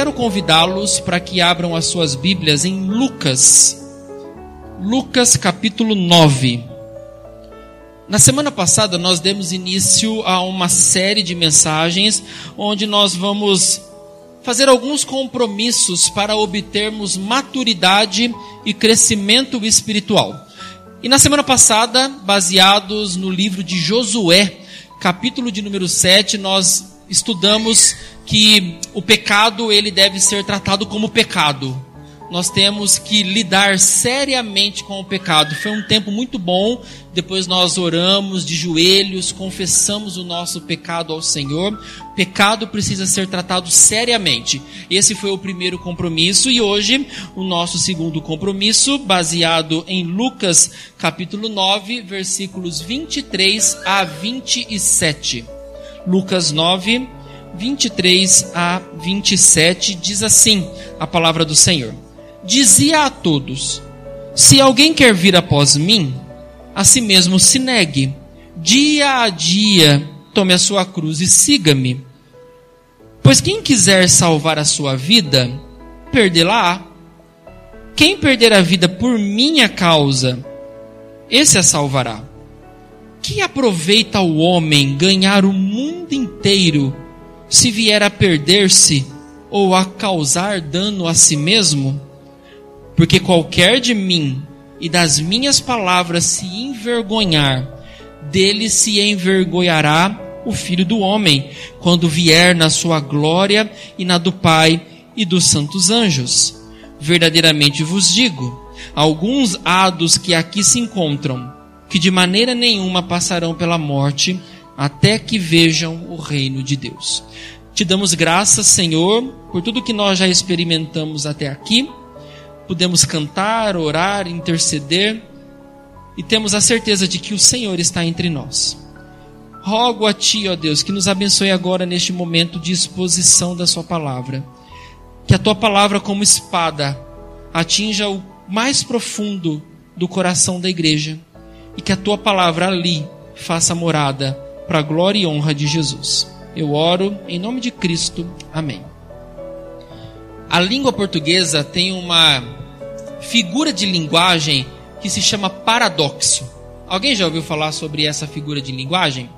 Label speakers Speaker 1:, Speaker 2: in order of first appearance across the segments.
Speaker 1: quero convidá-los para que abram as suas Bíblias em Lucas, Lucas capítulo 9. Na semana passada nós demos início a uma série de mensagens onde nós vamos fazer alguns compromissos para obtermos maturidade e crescimento espiritual. E na semana passada, baseados no livro de Josué, capítulo de número 7, nós estudamos que o pecado ele deve ser tratado como pecado. Nós temos que lidar seriamente com o pecado. Foi um tempo muito bom. Depois nós oramos de joelhos, confessamos o nosso pecado ao Senhor. Pecado precisa ser tratado seriamente. Esse foi o primeiro compromisso e hoje o nosso segundo compromisso, baseado em Lucas capítulo 9, versículos 23 a 27. Lucas 9, 23 a 27 diz assim a palavra do Senhor: Dizia a todos: Se alguém quer vir após mim, a si mesmo se negue, dia a dia tome a sua cruz e siga-me. Pois quem quiser salvar a sua vida, perdê-la-á. Quem perder a vida por minha causa, esse a salvará. Que aproveita o homem ganhar o mundo inteiro se vier a perder-se ou a causar dano a si mesmo? Porque qualquer de mim e das minhas palavras se envergonhar, dele se envergonhará o filho do homem, quando vier na sua glória e na do Pai e dos santos anjos. Verdadeiramente vos digo: alguns há dos que aqui se encontram, que de maneira nenhuma passarão pela morte, até que vejam o reino de Deus. Te damos graças, Senhor, por tudo que nós já experimentamos até aqui. Podemos cantar, orar, interceder e temos a certeza de que o Senhor está entre nós. Rogo a Ti, ó Deus, que nos abençoe agora neste momento de exposição da Sua palavra. Que a Tua palavra, como espada, atinja o mais profundo do coração da igreja e que a Tua palavra ali faça morada para a glória e honra de Jesus. Eu oro em nome de Cristo. Amém. A língua portuguesa tem uma figura de linguagem que se chama paradoxo. Alguém já ouviu falar sobre essa figura de linguagem?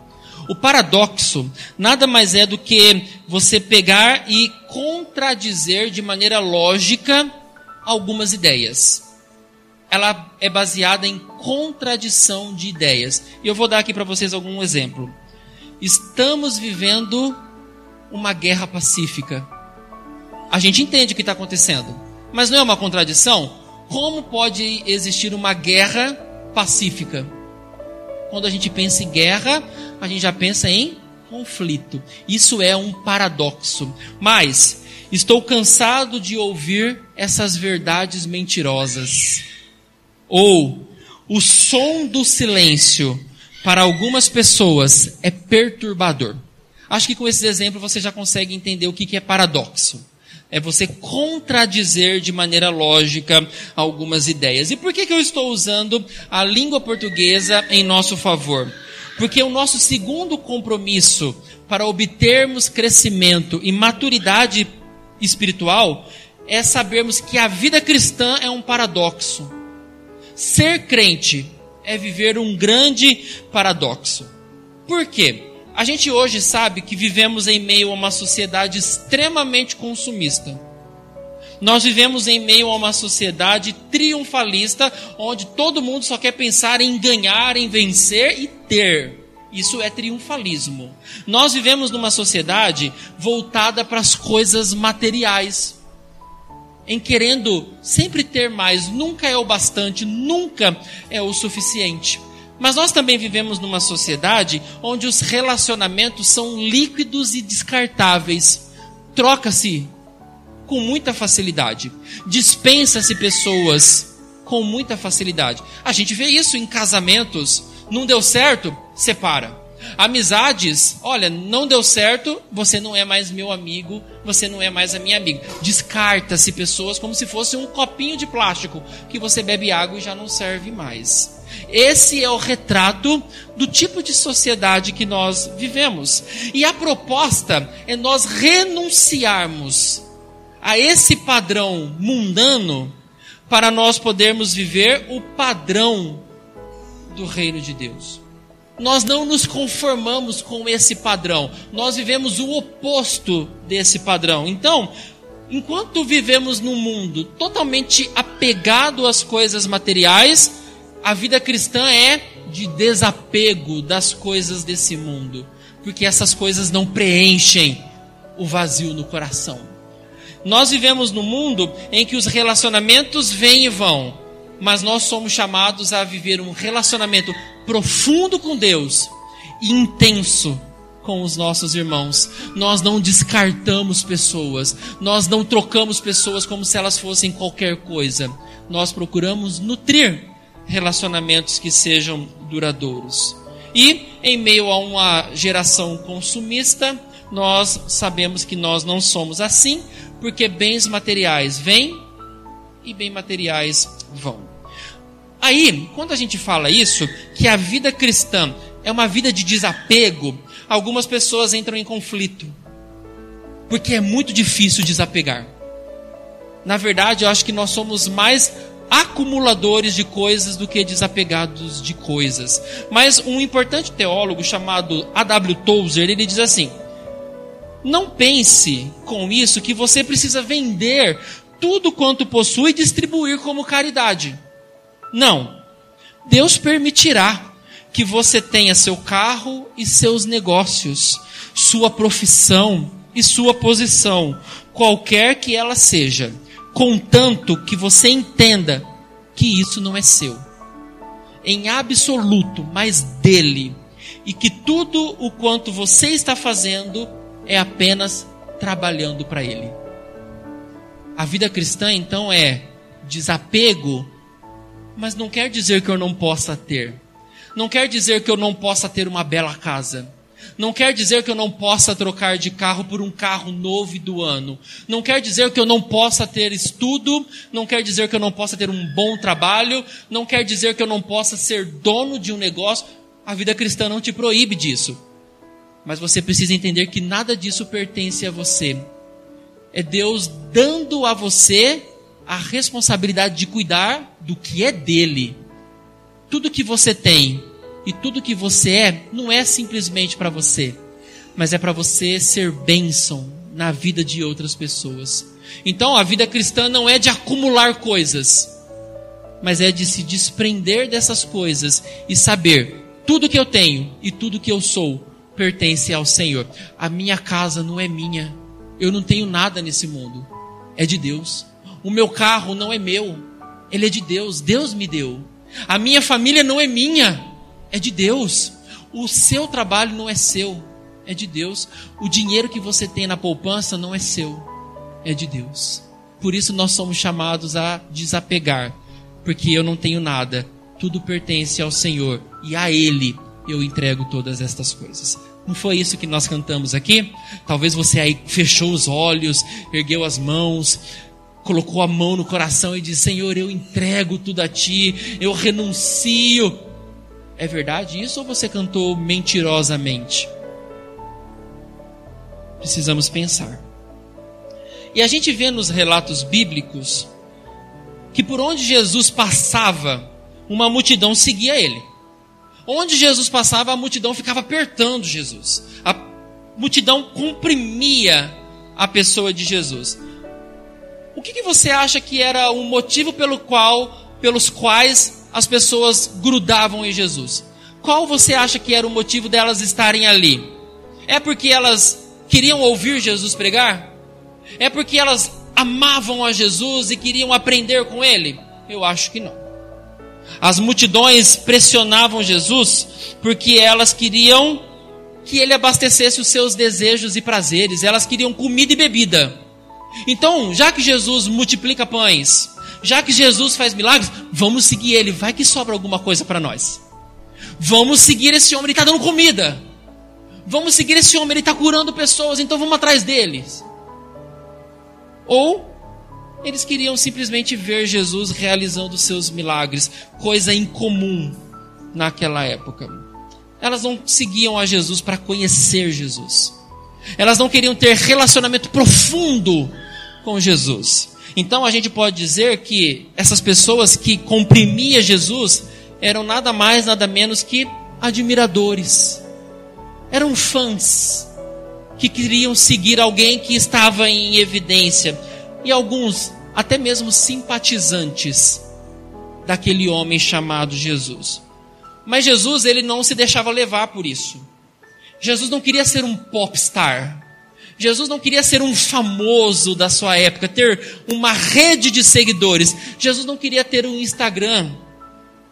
Speaker 1: O paradoxo nada mais é do que você pegar e contradizer de maneira lógica algumas ideias. Ela é baseada em contradição de ideias. E eu vou dar aqui para vocês algum exemplo. Estamos vivendo uma guerra pacífica. A gente entende o que está acontecendo, mas não é uma contradição? Como pode existir uma guerra pacífica? Quando a gente pensa em guerra, a gente já pensa em conflito. Isso é um paradoxo. Mas estou cansado de ouvir essas verdades mentirosas. Ou o som do silêncio para algumas pessoas é perturbador. Acho que com esse exemplo você já consegue entender o que é paradoxo. É você contradizer de maneira lógica algumas ideias. E por que, que eu estou usando a língua portuguesa em nosso favor? Porque o nosso segundo compromisso para obtermos crescimento e maturidade espiritual é sabermos que a vida cristã é um paradoxo. Ser crente é viver um grande paradoxo. Por quê? A gente hoje sabe que vivemos em meio a uma sociedade extremamente consumista. Nós vivemos em meio a uma sociedade triunfalista, onde todo mundo só quer pensar em ganhar, em vencer e ter. Isso é triunfalismo. Nós vivemos numa sociedade voltada para as coisas materiais em querendo sempre ter mais, nunca é o bastante, nunca é o suficiente. Mas nós também vivemos numa sociedade onde os relacionamentos são líquidos e descartáveis. Troca-se com muita facilidade. Dispensa-se pessoas com muita facilidade. A gente vê isso em casamentos. Não deu certo? Separa. Amizades, olha, não deu certo, você não é mais meu amigo, você não é mais a minha amiga. Descarta-se pessoas como se fosse um copinho de plástico que você bebe água e já não serve mais. Esse é o retrato do tipo de sociedade que nós vivemos. E a proposta é nós renunciarmos a esse padrão mundano para nós podermos viver o padrão do reino de Deus. Nós não nos conformamos com esse padrão, nós vivemos o oposto desse padrão. Então, enquanto vivemos num mundo totalmente apegado às coisas materiais, a vida cristã é de desapego das coisas desse mundo, porque essas coisas não preenchem o vazio no coração. Nós vivemos num mundo em que os relacionamentos vêm e vão, mas nós somos chamados a viver um relacionamento profundo com Deus e intenso com os nossos irmãos. Nós não descartamos pessoas, nós não trocamos pessoas como se elas fossem qualquer coisa. Nós procuramos nutrir relacionamentos que sejam duradouros. E em meio a uma geração consumista, nós sabemos que nós não somos assim, porque bens materiais vêm e bens materiais vão. Aí, quando a gente fala isso, que a vida cristã é uma vida de desapego, algumas pessoas entram em conflito. Porque é muito difícil desapegar. Na verdade, eu acho que nós somos mais acumuladores de coisas do que desapegados de coisas. Mas um importante teólogo chamado A.W. Tozer, ele diz assim: Não pense com isso que você precisa vender tudo quanto possui e distribuir como caridade. Não. Deus permitirá que você tenha seu carro e seus negócios, sua profissão e sua posição, qualquer que ela seja, contanto que você entenda que isso não é seu, em absoluto, mas dele, e que tudo o quanto você está fazendo é apenas trabalhando para ele. A vida cristã então é desapego mas não quer dizer que eu não possa ter. Não quer dizer que eu não possa ter uma bela casa. Não quer dizer que eu não possa trocar de carro por um carro novo do ano. Não quer dizer que eu não possa ter estudo. Não quer dizer que eu não possa ter um bom trabalho. Não quer dizer que eu não possa ser dono de um negócio. A vida cristã não te proíbe disso. Mas você precisa entender que nada disso pertence a você. É Deus dando a você a responsabilidade de cuidar do que é dele. Tudo que você tem e tudo que você é não é simplesmente para você, mas é para você ser bênção na vida de outras pessoas. Então a vida cristã não é de acumular coisas, mas é de se desprender dessas coisas e saber tudo que eu tenho e tudo que eu sou pertence ao Senhor. A minha casa não é minha. Eu não tenho nada nesse mundo. É de Deus. O meu carro não é meu, ele é de Deus, Deus me deu. A minha família não é minha, é de Deus. O seu trabalho não é seu, é de Deus. O dinheiro que você tem na poupança não é seu, é de Deus. Por isso nós somos chamados a desapegar, porque eu não tenho nada, tudo pertence ao Senhor e a Ele eu entrego todas estas coisas. Não foi isso que nós cantamos aqui? Talvez você aí fechou os olhos, ergueu as mãos, colocou a mão no coração e disse: Senhor, eu entrego tudo a ti, eu renuncio. É verdade isso ou você cantou mentirosamente? Precisamos pensar. E a gente vê nos relatos bíblicos que por onde Jesus passava, uma multidão seguia ele. Onde Jesus passava, a multidão ficava apertando Jesus. A multidão comprimia a pessoa de Jesus. O que, que você acha que era o motivo pelo qual, pelos quais as pessoas grudavam em Jesus? Qual você acha que era o motivo delas estarem ali? É porque elas queriam ouvir Jesus pregar? É porque elas amavam a Jesus e queriam aprender com ele? Eu acho que não. As multidões pressionavam Jesus porque elas queriam que ele abastecesse os seus desejos e prazeres, elas queriam comida e bebida. Então, já que Jesus multiplica pães, já que Jesus faz milagres, vamos seguir ele. Vai que sobra alguma coisa para nós. Vamos seguir esse homem, ele está dando comida. Vamos seguir esse homem, ele está curando pessoas, então vamos atrás deles. Ou eles queriam simplesmente ver Jesus realizando seus milagres, coisa incomum naquela época. Elas não seguiam a Jesus para conhecer Jesus. Elas não queriam ter relacionamento profundo com Jesus. Então a gente pode dizer que essas pessoas que comprimia Jesus eram nada mais, nada menos que admiradores. Eram fãs que queriam seguir alguém que estava em evidência. E alguns até mesmo simpatizantes daquele homem chamado Jesus. Mas Jesus, ele não se deixava levar por isso. Jesus não queria ser um popstar. Jesus não queria ser um famoso da sua época, ter uma rede de seguidores. Jesus não queria ter um Instagram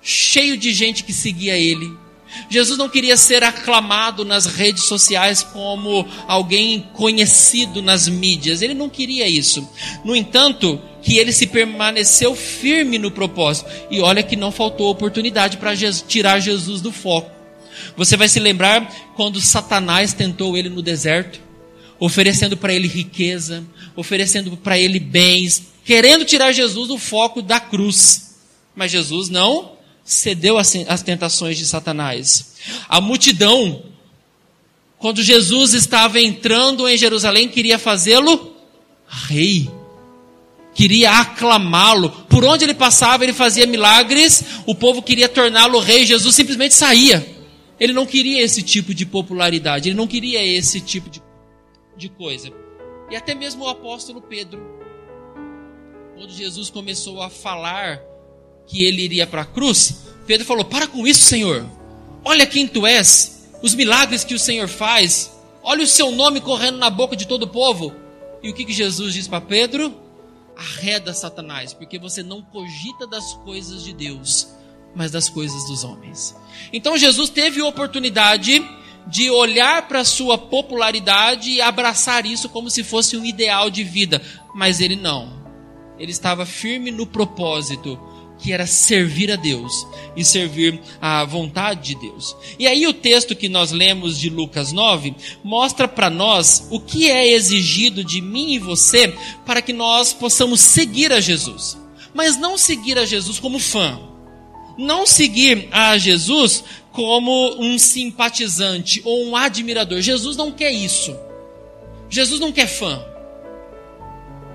Speaker 1: cheio de gente que seguia ele. Jesus não queria ser aclamado nas redes sociais como alguém conhecido nas mídias. Ele não queria isso. No entanto, que ele se permaneceu firme no propósito. E olha que não faltou oportunidade para tirar Jesus do foco. Você vai se lembrar quando Satanás tentou ele no deserto, oferecendo para ele riqueza, oferecendo para ele bens, querendo tirar Jesus do foco da cruz. Mas Jesus não cedeu às tentações de Satanás. A multidão, quando Jesus estava entrando em Jerusalém, queria fazê-lo rei. Queria aclamá-lo. Por onde ele passava, ele fazia milagres. O povo queria torná-lo rei. Jesus simplesmente saía. Ele não queria esse tipo de popularidade. Ele não queria esse tipo de, de coisa. E até mesmo o apóstolo Pedro, quando Jesus começou a falar que ele iria para a cruz, Pedro falou: Para com isso, Senhor. Olha quem tu és, os milagres que o Senhor faz. Olha o seu nome correndo na boca de todo o povo. E o que, que Jesus diz para Pedro? Arreda Satanás, porque você não cogita das coisas de Deus, mas das coisas dos homens. Então Jesus teve oportunidade de olhar para sua popularidade e abraçar isso como se fosse um ideal de vida, mas ele não. Ele estava firme no propósito que era servir a Deus e servir à vontade de Deus. E aí o texto que nós lemos de Lucas 9 mostra para nós o que é exigido de mim e você para que nós possamos seguir a Jesus. Mas não seguir a Jesus como fã. Não seguir a Jesus como um simpatizante ou um admirador. Jesus não quer isso. Jesus não quer fã.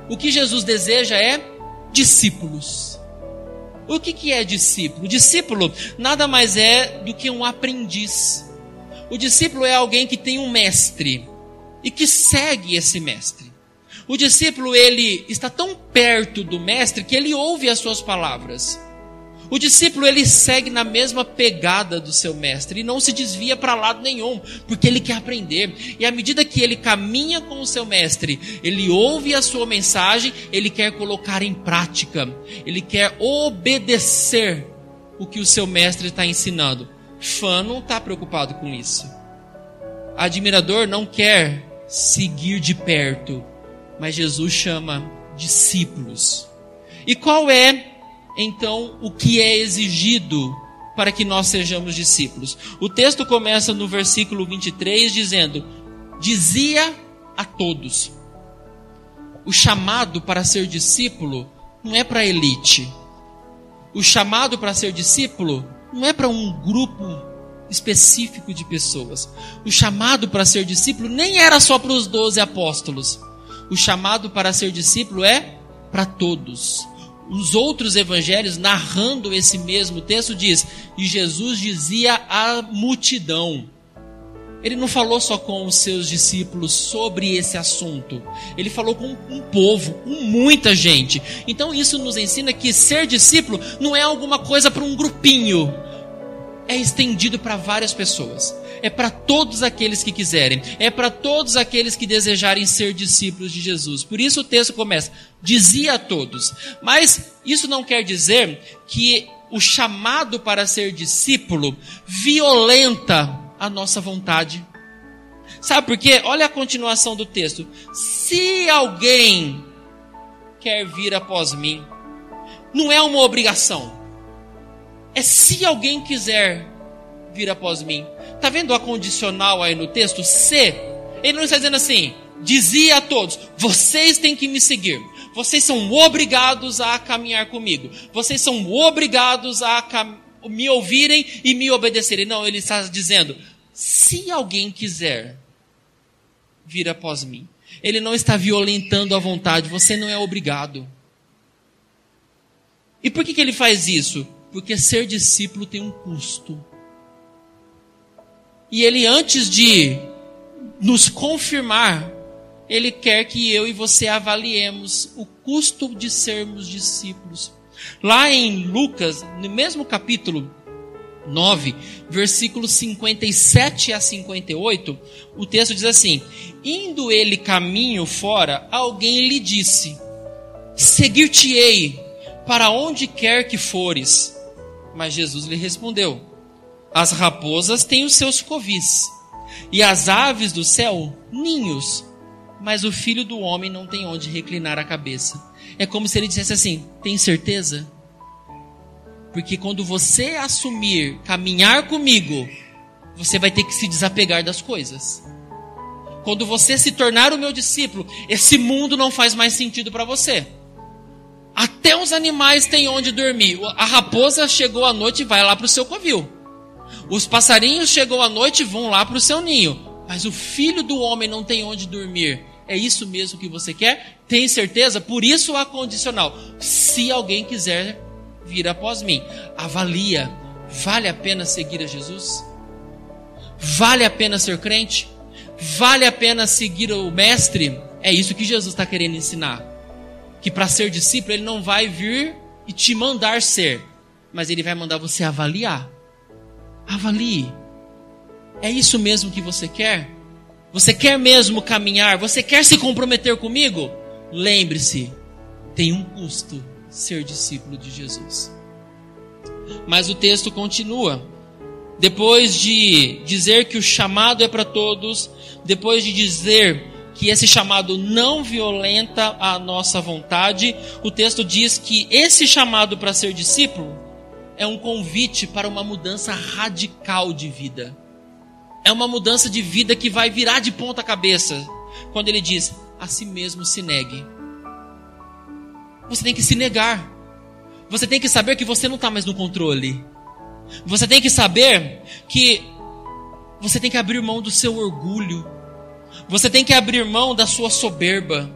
Speaker 1: O que Jesus deseja é discípulos o que, que é discípulo? Discípulo nada mais é do que um aprendiz. O discípulo é alguém que tem um mestre e que segue esse mestre. O discípulo ele está tão perto do mestre que ele ouve as suas palavras. O discípulo ele segue na mesma pegada do seu mestre e não se desvia para lado nenhum, porque ele quer aprender. E à medida que ele caminha com o seu mestre, ele ouve a sua mensagem, ele quer colocar em prática, ele quer obedecer o que o seu mestre está ensinando. Fã não está preocupado com isso. Admirador não quer seguir de perto, mas Jesus chama discípulos. E qual é então o que é exigido para que nós sejamos discípulos. O texto começa no versículo 23 dizendo: Dizia a todos. O chamado para ser discípulo não é para elite. O chamado para ser discípulo não é para um grupo específico de pessoas. O chamado para ser discípulo nem era só para os doze apóstolos. O chamado para ser discípulo é para todos os outros evangelhos, narrando esse mesmo texto, diz: E Jesus dizia à multidão. Ele não falou só com os seus discípulos sobre esse assunto. Ele falou com um povo, com muita gente. Então isso nos ensina que ser discípulo não é alguma coisa para um grupinho. É estendido para várias pessoas é para todos aqueles que quiserem, é para todos aqueles que desejarem ser discípulos de Jesus. Por isso o texto começa: dizia a todos. Mas isso não quer dizer que o chamado para ser discípulo violenta a nossa vontade. Sabe por quê? Olha a continuação do texto. Se alguém quer vir após mim, não é uma obrigação. É se alguém quiser vir após mim. Está vendo a condicional aí no texto? Se. Ele não está dizendo assim, dizia a todos: vocês têm que me seguir. Vocês são obrigados a caminhar comigo. Vocês são obrigados a me ouvirem e me obedecerem. Não, ele está dizendo: se alguém quiser vir após mim. Ele não está violentando a vontade, você não é obrigado. E por que, que ele faz isso? Porque ser discípulo tem um custo. E ele, antes de nos confirmar, ele quer que eu e você avaliemos o custo de sermos discípulos. Lá em Lucas, no mesmo capítulo 9, versículos 57 a 58, o texto diz assim: Indo ele caminho fora, alguém lhe disse: Seguir-te-ei para onde quer que fores. Mas Jesus lhe respondeu: As raposas têm os seus covis, e as aves do céu ninhos, mas o filho do homem não tem onde reclinar a cabeça. É como se ele dissesse assim: Tem certeza? Porque quando você assumir caminhar comigo, você vai ter que se desapegar das coisas. Quando você se tornar o meu discípulo, esse mundo não faz mais sentido para você. Até os animais têm onde dormir. A raposa chegou à noite e vai lá para o seu covil. Os passarinhos chegou à noite e vão lá para o seu ninho. Mas o filho do homem não tem onde dormir. É isso mesmo que você quer? Tem certeza? Por isso a condicional. Se alguém quiser vir após mim. Avalia: vale a pena seguir a Jesus? Vale a pena ser crente? Vale a pena seguir o Mestre? É isso que Jesus está querendo ensinar. Que para ser discípulo, ele não vai vir e te mandar ser, mas ele vai mandar você avaliar. Avalie. É isso mesmo que você quer? Você quer mesmo caminhar? Você quer se comprometer comigo? Lembre-se, tem um custo ser discípulo de Jesus. Mas o texto continua. Depois de dizer que o chamado é para todos, depois de dizer que esse chamado não violenta a nossa vontade, o texto diz que esse chamado para ser discípulo é um convite para uma mudança radical de vida. É uma mudança de vida que vai virar de ponta cabeça. Quando ele diz: a si mesmo se negue. Você tem que se negar. Você tem que saber que você não está mais no controle. Você tem que saber que você tem que abrir mão do seu orgulho. Você tem que abrir mão da sua soberba,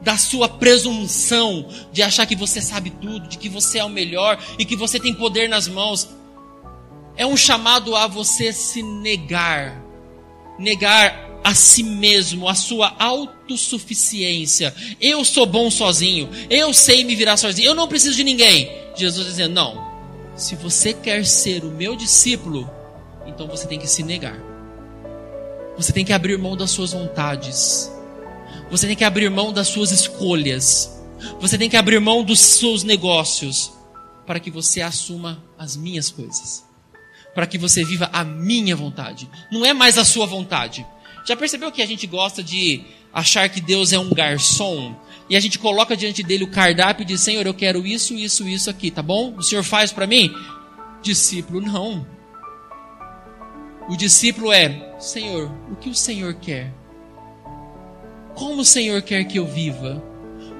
Speaker 1: da sua presunção de achar que você sabe tudo, de que você é o melhor e que você tem poder nas mãos. É um chamado a você se negar. Negar a si mesmo, a sua autossuficiência. Eu sou bom sozinho, eu sei me virar sozinho, eu não preciso de ninguém. Jesus dizendo: não, se você quer ser o meu discípulo, então você tem que se negar. Você tem que abrir mão das suas vontades. Você tem que abrir mão das suas escolhas. Você tem que abrir mão dos seus negócios para que você assuma as minhas coisas. Para que você viva a minha vontade. Não é mais a sua vontade. Já percebeu que a gente gosta de achar que Deus é um garçom? E a gente coloca diante dele o cardápio e diz: Senhor, eu quero isso, isso, isso aqui, tá bom? O Senhor faz para mim? Discípulo, não. O discípulo é: Senhor, o que o Senhor quer? Como o Senhor quer que eu viva?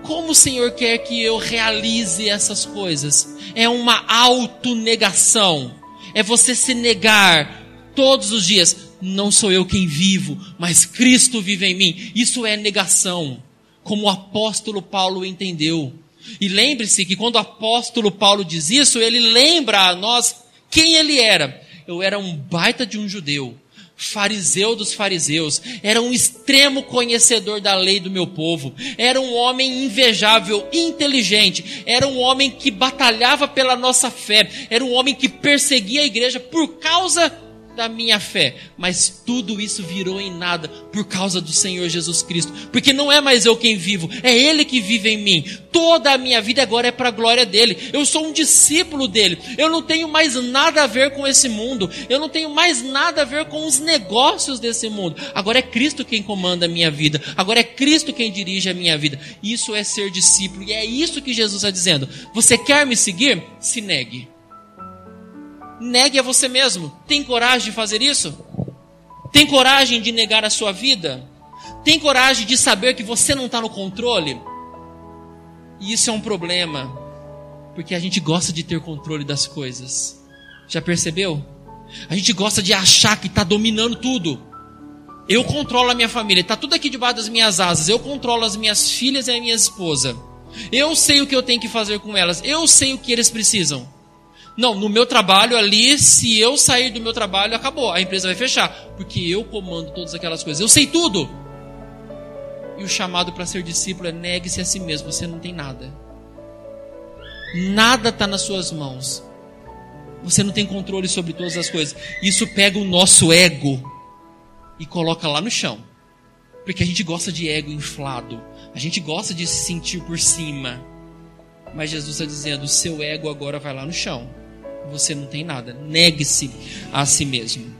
Speaker 1: Como o Senhor quer que eu realize essas coisas? É uma autonegação. É você se negar todos os dias não sou eu quem vivo, mas Cristo vive em mim. Isso é negação, como o apóstolo Paulo entendeu. E lembre-se que quando o apóstolo Paulo diz isso, ele lembra a nós quem ele era. Eu era um baita de um judeu, fariseu dos fariseus, era um extremo conhecedor da lei do meu povo, era um homem invejável, inteligente, era um homem que batalhava pela nossa fé, era um homem que perseguia a igreja por causa da minha fé, mas tudo isso virou em nada por causa do Senhor Jesus Cristo, porque não é mais eu quem vivo, é Ele que vive em mim. Toda a minha vida agora é para a glória dele. Eu sou um discípulo dele. Eu não tenho mais nada a ver com esse mundo. Eu não tenho mais nada a ver com os negócios desse mundo. Agora é Cristo quem comanda a minha vida. Agora é Cristo quem dirige a minha vida. Isso é ser discípulo e é isso que Jesus está dizendo. Você quer me seguir? Se negue. Negue a você mesmo. Tem coragem de fazer isso? Tem coragem de negar a sua vida? Tem coragem de saber que você não está no controle? E isso é um problema, porque a gente gosta de ter controle das coisas. Já percebeu? A gente gosta de achar que está dominando tudo. Eu controlo a minha família, está tudo aqui debaixo das minhas asas. Eu controlo as minhas filhas e a minha esposa. Eu sei o que eu tenho que fazer com elas. Eu sei o que eles precisam. Não, no meu trabalho ali, se eu sair do meu trabalho, acabou. A empresa vai fechar. Porque eu comando todas aquelas coisas. Eu sei tudo. E o chamado para ser discípulo é negue-se a si mesmo. Você não tem nada. Nada está nas suas mãos. Você não tem controle sobre todas as coisas. Isso pega o nosso ego e coloca lá no chão. Porque a gente gosta de ego inflado. A gente gosta de se sentir por cima. Mas Jesus está dizendo: o seu ego agora vai lá no chão você não tem nada. Negue-se a si mesmo.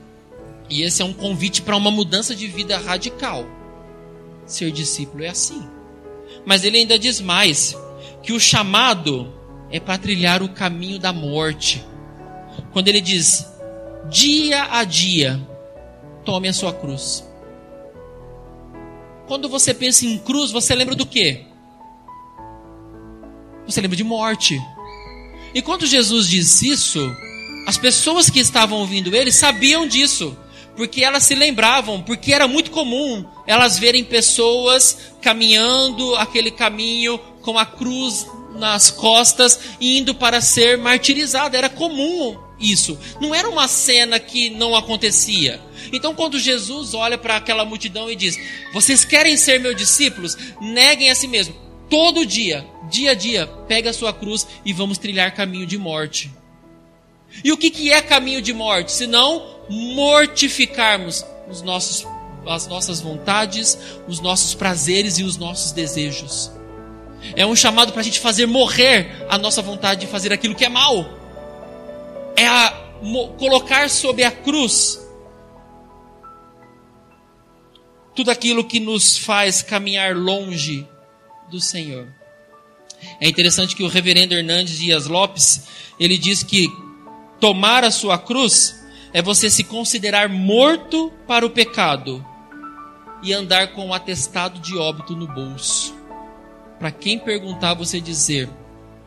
Speaker 1: E esse é um convite para uma mudança de vida radical. Ser discípulo é assim. Mas ele ainda diz mais: que o chamado é para trilhar o caminho da morte. Quando ele diz, dia a dia, tome a sua cruz. Quando você pensa em cruz, você lembra do quê? Você lembra de morte. E quando Jesus disse isso, as pessoas que estavam ouvindo ele sabiam disso, porque elas se lembravam, porque era muito comum elas verem pessoas caminhando aquele caminho com a cruz nas costas, indo para ser martirizada. Era comum isso. Não era uma cena que não acontecia. Então, quando Jesus olha para aquela multidão e diz: Vocês querem ser meus discípulos? Neguem a si mesmo. Todo dia, dia a dia, pega a sua cruz e vamos trilhar caminho de morte. E o que, que é caminho de morte? Se não mortificarmos os nossos, as nossas vontades, os nossos prazeres e os nossos desejos. É um chamado para a gente fazer morrer a nossa vontade de fazer aquilo que é mal. É a, colocar sobre a cruz tudo aquilo que nos faz caminhar longe do Senhor. É interessante que o reverendo Hernandes Dias Lopes, ele diz que tomar a sua cruz é você se considerar morto para o pecado e andar com um atestado de óbito no bolso. Para quem perguntar, você dizer: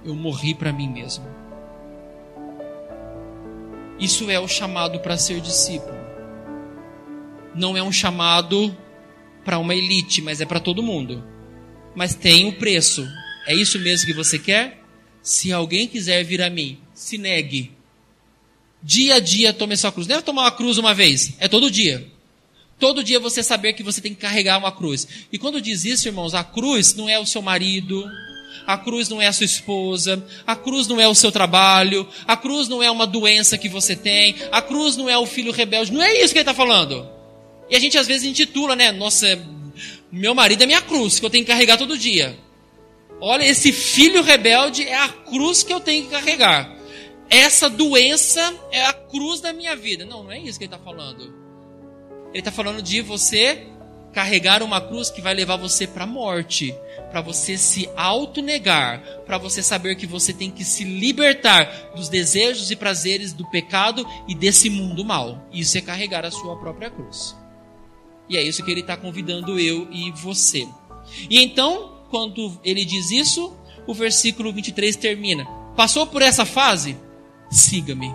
Speaker 1: Eu morri para mim mesmo. Isso é o chamado para ser discípulo. Não é um chamado para uma elite, mas é para todo mundo mas tem um preço. É isso mesmo que você quer? Se alguém quiser vir a mim, se negue. Dia a dia tome sua cruz. Não é tomar uma cruz uma vez, é todo dia. Todo dia você saber que você tem que carregar uma cruz. E quando diz isso, irmãos, a cruz não é o seu marido, a cruz não é a sua esposa, a cruz não é o seu trabalho, a cruz não é uma doença que você tem, a cruz não é o filho rebelde. Não é isso que ele está falando. E a gente às vezes intitula, né? Nossa, meu marido é minha cruz, que eu tenho que carregar todo dia. Olha, esse filho rebelde é a cruz que eu tenho que carregar. Essa doença é a cruz da minha vida. Não, não é isso que ele está falando. Ele está falando de você carregar uma cruz que vai levar você para a morte, para você se autonegar, para você saber que você tem que se libertar dos desejos e prazeres do pecado e desse mundo mal. Isso é carregar a sua própria cruz. E é isso que ele está convidando eu e você. E então, quando ele diz isso, o versículo 23 termina. Passou por essa fase? Siga-me.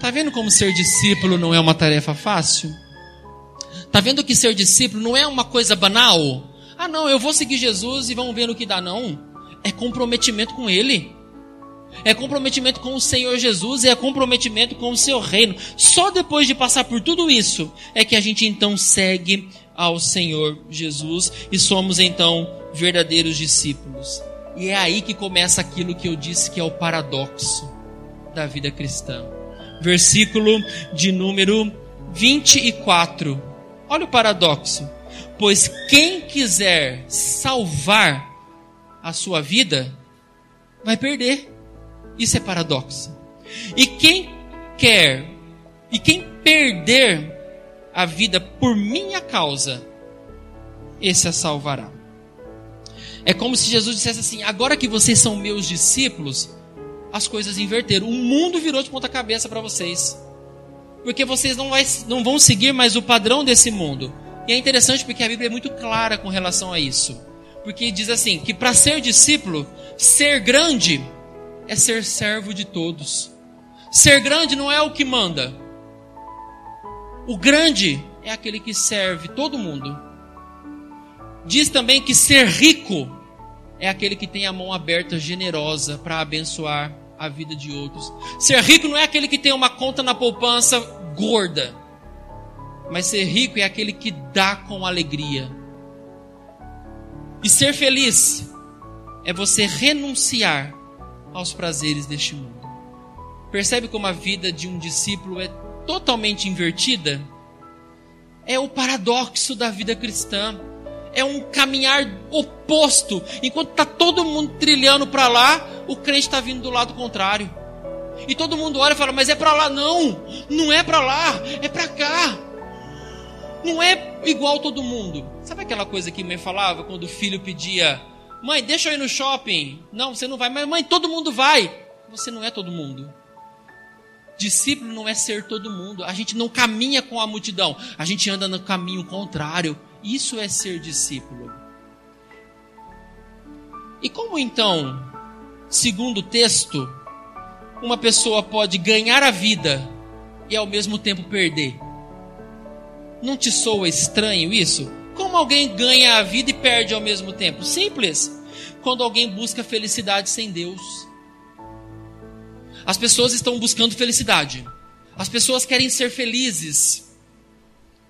Speaker 1: Tá vendo como ser discípulo não é uma tarefa fácil? Tá vendo que ser discípulo não é uma coisa banal? Ah, não, eu vou seguir Jesus e vamos ver no que dá, não. É comprometimento com Ele é comprometimento com o Senhor Jesus e é comprometimento com o seu reino. Só depois de passar por tudo isso é que a gente então segue ao Senhor Jesus e somos então verdadeiros discípulos. E é aí que começa aquilo que eu disse que é o paradoxo da vida cristã. Versículo de número 24. Olha o paradoxo. Pois quem quiser salvar a sua vida, vai perder. Isso é paradoxo. E quem quer, e quem perder a vida por minha causa, esse a salvará. É como se Jesus dissesse assim: agora que vocês são meus discípulos, as coisas inverteram. O mundo virou de ponta cabeça para vocês. Porque vocês não, vai, não vão seguir mais o padrão desse mundo. E é interessante porque a Bíblia é muito clara com relação a isso. Porque diz assim: que para ser discípulo, ser grande é ser servo de todos. Ser grande não é o que manda. O grande é aquele que serve todo mundo. Diz também que ser rico é aquele que tem a mão aberta, generosa, para abençoar a vida de outros. Ser rico não é aquele que tem uma conta na poupança gorda, mas ser rico é aquele que dá com alegria. E ser feliz é você renunciar aos prazeres deste mundo. Percebe como a vida de um discípulo é totalmente invertida? É o paradoxo da vida cristã. É um caminhar oposto. Enquanto está todo mundo trilhando para lá, o crente está vindo do lado contrário. E todo mundo olha e fala: Mas é para lá? Não, não é para lá, é para cá. Não é igual todo mundo. Sabe aquela coisa que mãe falava quando o filho pedia: Mãe, deixa eu ir no shopping? Não, você não vai. Mas mãe, todo mundo vai. Você não é todo mundo. Discípulo não é ser todo mundo. A gente não caminha com a multidão. A gente anda no caminho contrário. Isso é ser discípulo. E como então, segundo o texto, uma pessoa pode ganhar a vida e ao mesmo tempo perder? Não te soa estranho isso? Como alguém ganha a vida e perde ao mesmo tempo? Simples. Quando alguém busca felicidade sem Deus. As pessoas estão buscando felicidade. As pessoas querem ser felizes.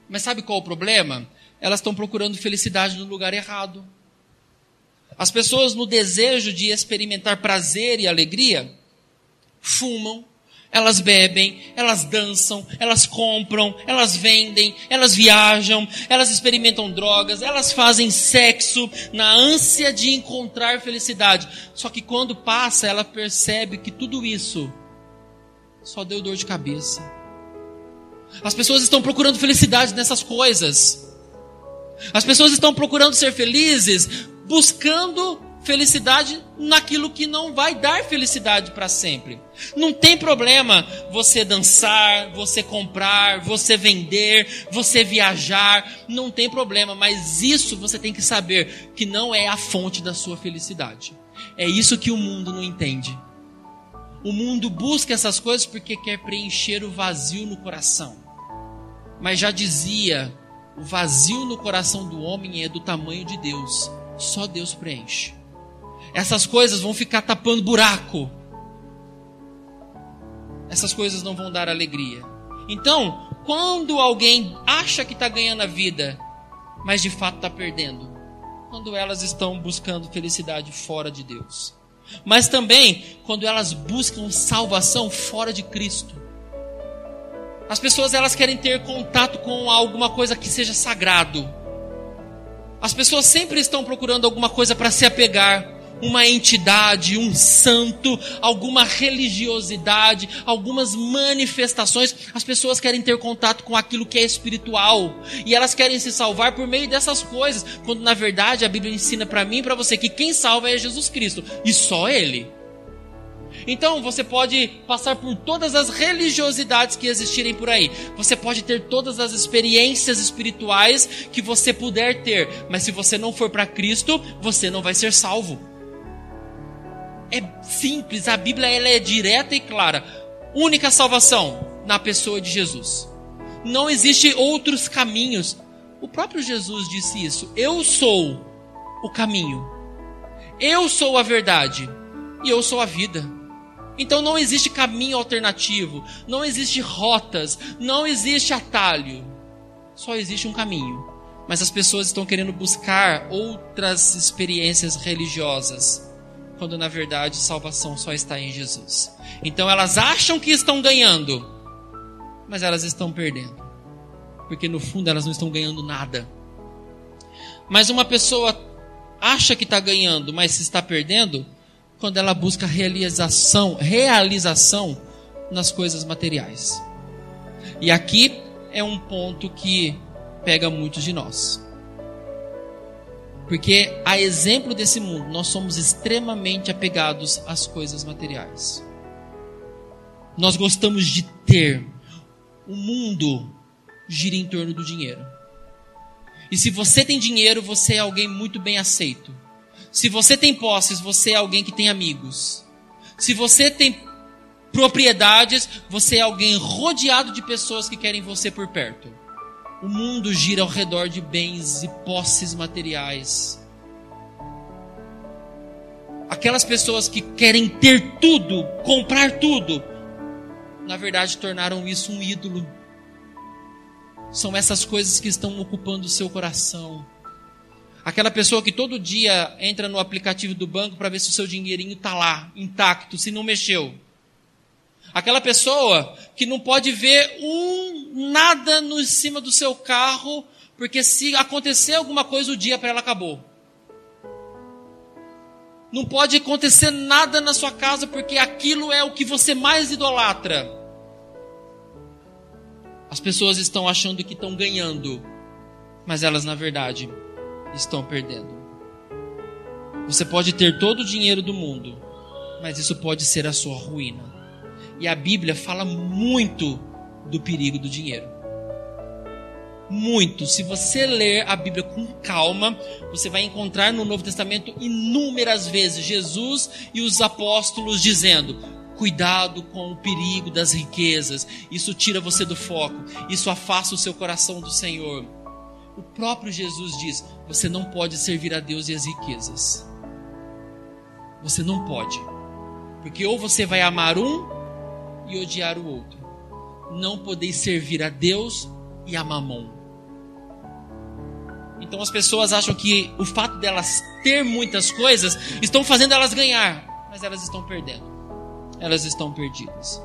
Speaker 1: Mas sabe qual é o problema? Elas estão procurando felicidade no lugar errado. As pessoas, no desejo de experimentar prazer e alegria, fumam, elas bebem, elas dançam, elas compram, elas vendem, elas viajam, elas experimentam drogas, elas fazem sexo na ânsia de encontrar felicidade. Só que quando passa, ela percebe que tudo isso só deu dor de cabeça. As pessoas estão procurando felicidade nessas coisas. As pessoas estão procurando ser felizes, buscando felicidade naquilo que não vai dar felicidade para sempre. Não tem problema você dançar, você comprar, você vender, você viajar, não tem problema, mas isso você tem que saber que não é a fonte da sua felicidade. É isso que o mundo não entende. O mundo busca essas coisas porque quer preencher o vazio no coração. Mas já dizia, o vazio no coração do homem é do tamanho de Deus. Só Deus preenche essas coisas vão ficar tapando buraco. Essas coisas não vão dar alegria. Então, quando alguém acha que está ganhando a vida, mas de fato está perdendo, quando elas estão buscando felicidade fora de Deus, mas também quando elas buscam salvação fora de Cristo. As pessoas elas querem ter contato com alguma coisa que seja sagrado. As pessoas sempre estão procurando alguma coisa para se apegar uma entidade, um santo, alguma religiosidade, algumas manifestações. As pessoas querem ter contato com aquilo que é espiritual e elas querem se salvar por meio dessas coisas, quando na verdade a Bíblia ensina para mim e para você que quem salva é Jesus Cristo e só Ele. Então você pode passar por todas as religiosidades que existirem por aí. Você pode ter todas as experiências espirituais que você puder ter, mas se você não for para Cristo, você não vai ser salvo é simples, a Bíblia ela é direta e clara. Única salvação na pessoa de Jesus. Não existe outros caminhos. O próprio Jesus disse isso. Eu sou o caminho. Eu sou a verdade e eu sou a vida. Então não existe caminho alternativo, não existe rotas, não existe atalho. Só existe um caminho. Mas as pessoas estão querendo buscar outras experiências religiosas quando na verdade salvação só está em Jesus. Então elas acham que estão ganhando, mas elas estão perdendo, porque no fundo elas não estão ganhando nada. Mas uma pessoa acha que está ganhando, mas se está perdendo, quando ela busca realização, realização nas coisas materiais. E aqui é um ponto que pega muitos de nós. Porque, a exemplo desse mundo, nós somos extremamente apegados às coisas materiais. Nós gostamos de ter. O mundo gira em torno do dinheiro. E se você tem dinheiro, você é alguém muito bem aceito. Se você tem posses, você é alguém que tem amigos. Se você tem propriedades, você é alguém rodeado de pessoas que querem você por perto. O mundo gira ao redor de bens e posses materiais. Aquelas pessoas que querem ter tudo, comprar tudo, na verdade tornaram isso um ídolo. São essas coisas que estão ocupando o seu coração. Aquela pessoa que todo dia entra no aplicativo do banco para ver se o seu dinheirinho está lá, intacto, se não mexeu. Aquela pessoa que não pode ver um nada no cima do seu carro, porque se acontecer alguma coisa, o dia para ela acabou. Não pode acontecer nada na sua casa, porque aquilo é o que você mais idolatra. As pessoas estão achando que estão ganhando, mas elas, na verdade, estão perdendo. Você pode ter todo o dinheiro do mundo, mas isso pode ser a sua ruína. E a Bíblia fala muito do perigo do dinheiro. Muito. Se você ler a Bíblia com calma, você vai encontrar no Novo Testamento inúmeras vezes Jesus e os apóstolos dizendo: Cuidado com o perigo das riquezas. Isso tira você do foco. Isso afasta o seu coração do Senhor. O próprio Jesus diz: você não pode servir a Deus e as riquezas. Você não pode. Porque ou você vai amar um e odiar o outro. Não podeis servir a Deus e a mamon. Então as pessoas acham que o fato delas ter muitas coisas estão fazendo elas ganhar, mas elas estão perdendo. Elas estão perdidas.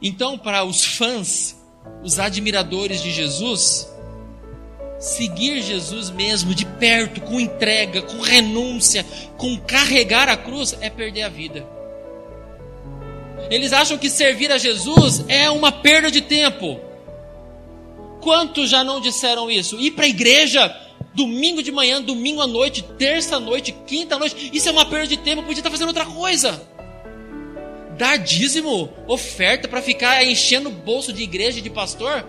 Speaker 1: Então, para os fãs os admiradores de Jesus, seguir Jesus mesmo de perto, com entrega, com renúncia, com carregar a cruz, é perder a vida. Eles acham que servir a Jesus é uma perda de tempo. Quantos já não disseram isso? Ir para a igreja domingo de manhã, domingo à noite, terça à noite, quinta à noite, isso é uma perda de tempo, podia estar fazendo outra coisa dar dízimo, oferta para ficar enchendo o bolso de igreja e de pastor?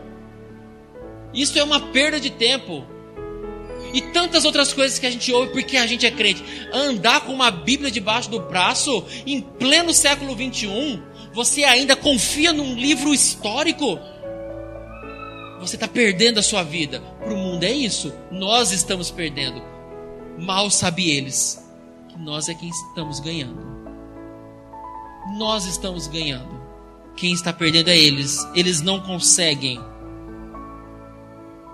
Speaker 1: Isso é uma perda de tempo. E tantas outras coisas que a gente ouve porque a gente é crente. Andar com uma Bíblia debaixo do braço em pleno século 21, você ainda confia num livro histórico? Você está perdendo a sua vida. Para o mundo é isso. Nós estamos perdendo. Mal sabe eles que nós é quem estamos ganhando nós estamos ganhando. Quem está perdendo é eles. Eles não conseguem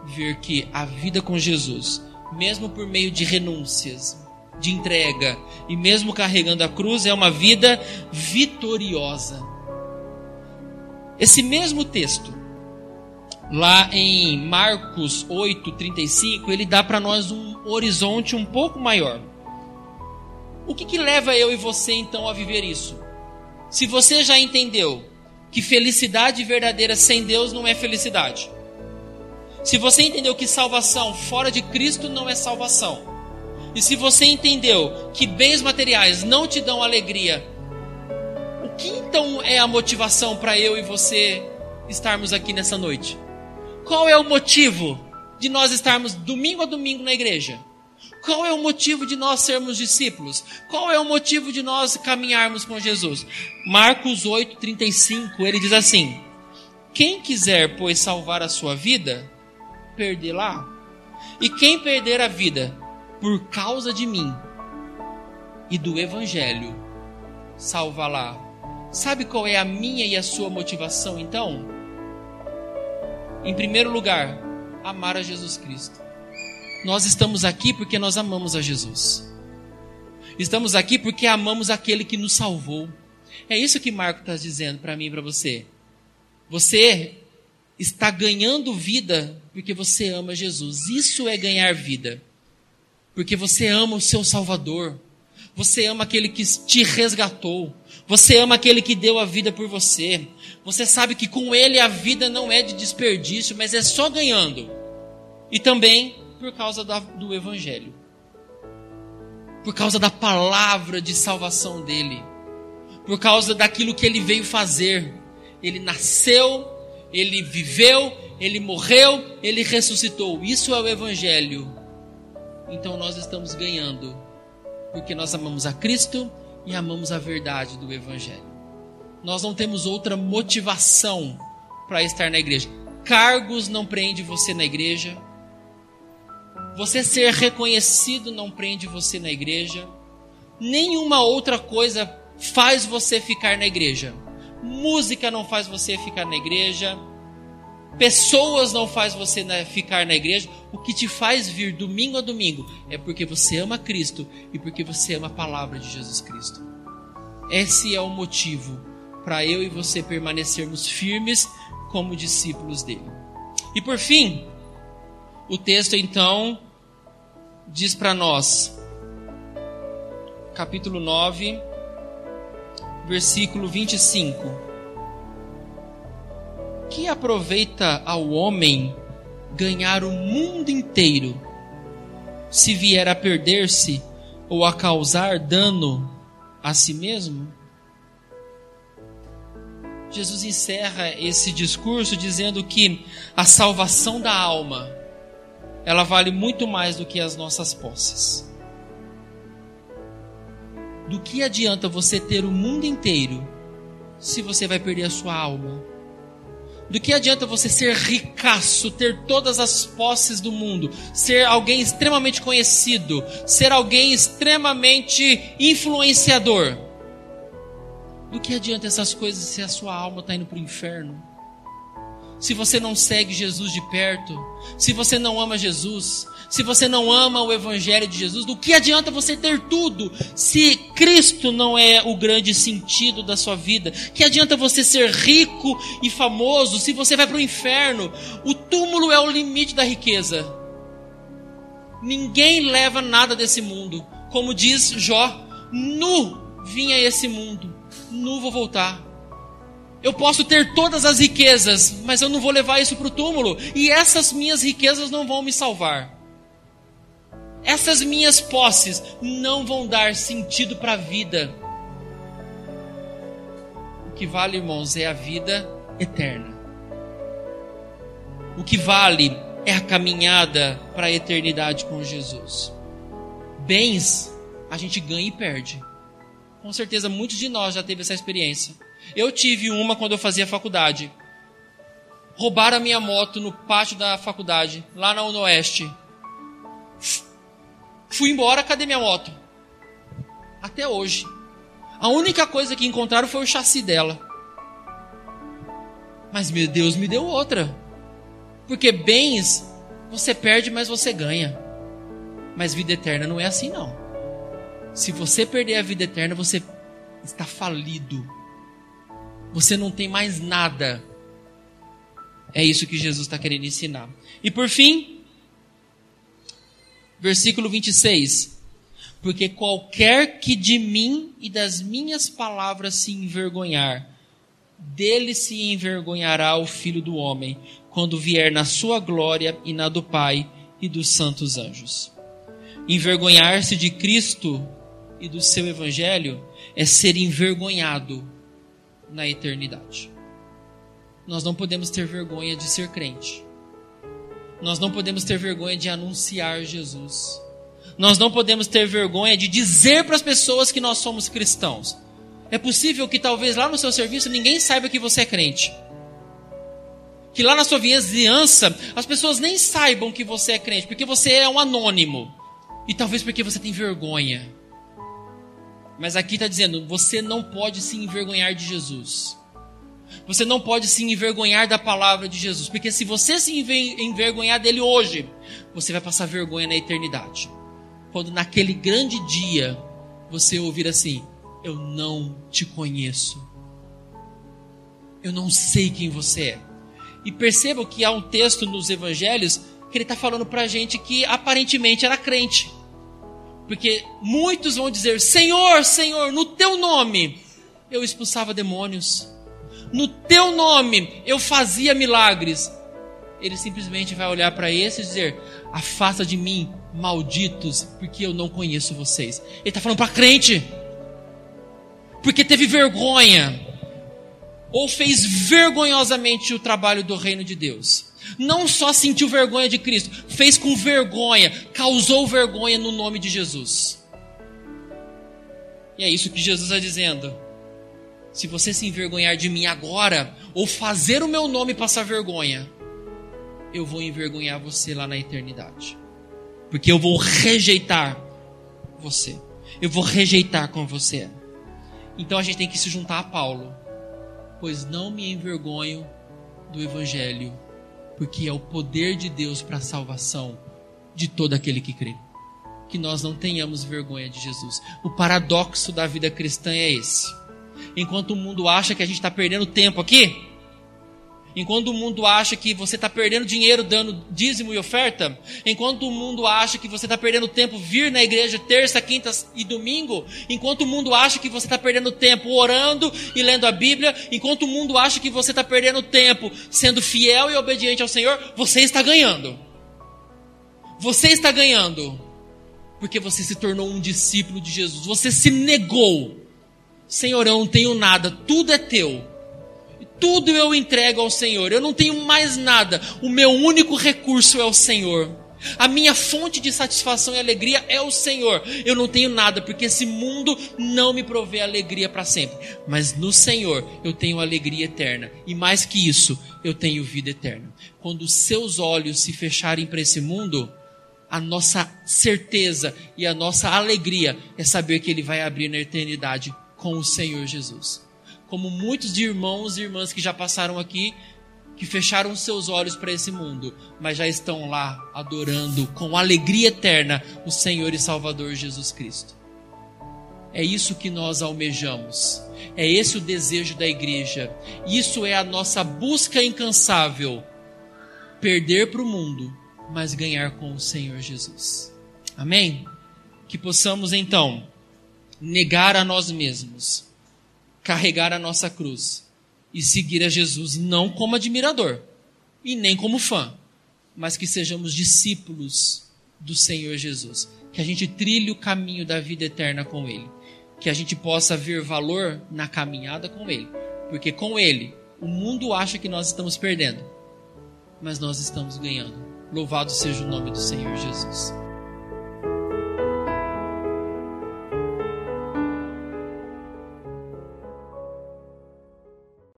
Speaker 1: ver que a vida com Jesus, mesmo por meio de renúncias, de entrega e mesmo carregando a cruz, é uma vida vitoriosa. Esse mesmo texto, lá em Marcos 8:35, ele dá para nós um horizonte um pouco maior. O que, que leva eu e você então a viver isso? Se você já entendeu que felicidade verdadeira sem Deus não é felicidade, se você entendeu que salvação fora de Cristo não é salvação, e se você entendeu que bens materiais não te dão alegria, o que então é a motivação para eu e você estarmos aqui nessa noite? Qual é o motivo de nós estarmos domingo a domingo na igreja? Qual é o motivo de nós sermos discípulos? Qual é o motivo de nós caminharmos com Jesus? Marcos 8:35, ele diz assim: Quem quiser, pois, salvar a sua vida, perdê-la. E quem perder a vida por causa de mim e do evangelho, salva-la. Sabe qual é a minha e a sua motivação então? Em primeiro lugar, amar a Jesus Cristo. Nós estamos aqui porque nós amamos a Jesus. Estamos aqui porque amamos aquele que nos salvou. É isso que Marco está dizendo para mim e para você. Você está ganhando vida porque você ama Jesus. Isso é ganhar vida. Porque você ama o seu Salvador. Você ama aquele que te resgatou. Você ama aquele que deu a vida por você. Você sabe que com ele a vida não é de desperdício, mas é só ganhando. E também por causa do Evangelho, por causa da palavra de salvação dele, por causa daquilo que ele veio fazer. Ele nasceu, ele viveu, ele morreu, ele ressuscitou. Isso é o Evangelho. Então nós estamos ganhando, porque nós amamos a Cristo e amamos a verdade do Evangelho. Nós não temos outra motivação para estar na igreja. cargos não prende você na igreja. Você ser reconhecido não prende você na igreja. Nenhuma outra coisa faz você ficar na igreja. Música não faz você ficar na igreja. Pessoas não faz você ficar na igreja. O que te faz vir domingo a domingo é porque você ama Cristo e porque você ama a palavra de Jesus Cristo. Esse é o motivo para eu e você permanecermos firmes como discípulos dele. E por fim, o texto então diz para nós, capítulo 9, versículo 25: Que aproveita ao homem ganhar o mundo inteiro, se vier a perder-se ou a causar dano a si mesmo? Jesus encerra esse discurso dizendo que a salvação da alma ela vale muito mais do que as nossas posses. Do que adianta você ter o mundo inteiro se você vai perder a sua alma? Do que adianta você ser ricaço, ter todas as posses do mundo, ser alguém extremamente conhecido, ser alguém extremamente influenciador? Do que adianta essas coisas se a sua alma está indo para o inferno? se você não segue Jesus de perto, se você não ama Jesus, se você não ama o Evangelho de Jesus, do que adianta você ter tudo se Cristo não é o grande sentido da sua vida? Que adianta você ser rico e famoso se você vai para o inferno? O túmulo é o limite da riqueza. Ninguém leva nada desse mundo. Como diz Jó, nu vinha esse mundo, nu vou voltar. Eu posso ter todas as riquezas, mas eu não vou levar isso para o túmulo. E essas minhas riquezas não vão me salvar. Essas minhas posses não vão dar sentido para a vida. O que vale, irmãos, é a vida eterna. O que vale é a caminhada para a eternidade com Jesus. Bens a gente ganha e perde. Com certeza muitos de nós já teve essa experiência. Eu tive uma quando eu fazia faculdade. Roubaram a minha moto no pátio da faculdade, lá na Oeste. Fui embora, cadê minha moto? Até hoje. A única coisa que encontraram foi o chassi dela. Mas meu Deus me deu outra. Porque bens você perde, mas você ganha. Mas vida eterna não é assim não. Se você perder a vida eterna, você está falido você não tem mais nada. É isso que Jesus está querendo ensinar. E por fim, versículo 26. Porque qualquer que de mim e das minhas palavras se envergonhar, dele se envergonhará o filho do homem, quando vier na sua glória e na do Pai e dos santos anjos. Envergonhar-se de Cristo e do seu evangelho é ser envergonhado na eternidade. Nós não podemos ter vergonha de ser crente. Nós não podemos ter vergonha de anunciar Jesus. Nós não podemos ter vergonha de dizer para as pessoas que nós somos cristãos. É possível que talvez lá no seu serviço ninguém saiba que você é crente. Que lá na sua vizinhança as pessoas nem saibam que você é crente, porque você é um anônimo. E talvez porque você tem vergonha. Mas aqui está dizendo: você não pode se envergonhar de Jesus. Você não pode se envergonhar da palavra de Jesus. Porque se você se envergonhar dele hoje, você vai passar vergonha na eternidade. Quando naquele grande dia você ouvir assim: Eu não te conheço. Eu não sei quem você é. E perceba que há um texto nos evangelhos que ele está falando para a gente que aparentemente era crente. Porque muitos vão dizer: Senhor, Senhor, no teu nome eu expulsava demônios, no teu nome eu fazia milagres. Ele simplesmente vai olhar para esse e dizer: Afasta de mim, malditos, porque eu não conheço vocês. Ele está falando para crente, porque teve vergonha, ou fez vergonhosamente o trabalho do reino de Deus não só sentiu vergonha de Cristo, fez com vergonha, causou vergonha no nome de Jesus. E é isso que Jesus está dizendo. Se você se envergonhar de mim agora, ou fazer o meu nome passar vergonha, eu vou envergonhar você lá na eternidade. Porque eu vou rejeitar você. Eu vou rejeitar como você. Então a gente tem que se juntar a Paulo. Pois não me envergonho do Evangelho, porque é o poder de Deus para a salvação de todo aquele que crê. Que nós não tenhamos vergonha de Jesus. O paradoxo da vida cristã é esse. Enquanto o mundo acha que a gente está perdendo tempo aqui, Enquanto o mundo acha que você está perdendo dinheiro dando dízimo e oferta, enquanto o mundo acha que você está perdendo tempo vir na igreja terça, quinta e domingo, enquanto o mundo acha que você está perdendo tempo orando e lendo a Bíblia, enquanto o mundo acha que você está perdendo tempo sendo fiel e obediente ao Senhor, você está ganhando. Você está ganhando. Porque você se tornou um discípulo de Jesus. Você se negou. Senhor, eu não tenho nada, tudo é teu tudo eu entrego ao Senhor. Eu não tenho mais nada. O meu único recurso é o Senhor. A minha fonte de satisfação e alegria é o Senhor. Eu não tenho nada, porque esse mundo não me provê alegria para sempre. Mas no Senhor eu tenho alegria eterna. E mais que isso, eu tenho vida eterna. Quando os seus olhos se fecharem para esse mundo, a nossa certeza e a nossa alegria é saber que Ele vai abrir na eternidade com o Senhor Jesus como muitos irmãos e irmãs que já passaram aqui, que fecharam seus olhos para esse mundo, mas já estão lá adorando com alegria eterna o Senhor e Salvador Jesus Cristo. É isso que nós almejamos. É esse o desejo da igreja. Isso é a nossa busca incansável. Perder para o mundo, mas ganhar com o Senhor Jesus. Amém? Que possamos então negar a nós mesmos carregar a nossa cruz e seguir a Jesus não como admirador e nem como fã, mas que sejamos discípulos do Senhor Jesus, que a gente trilhe o caminho da vida eterna com Ele, que a gente possa ver valor na caminhada com Ele, porque com Ele o mundo acha que nós estamos perdendo, mas nós estamos ganhando. Louvado seja o nome do Senhor Jesus.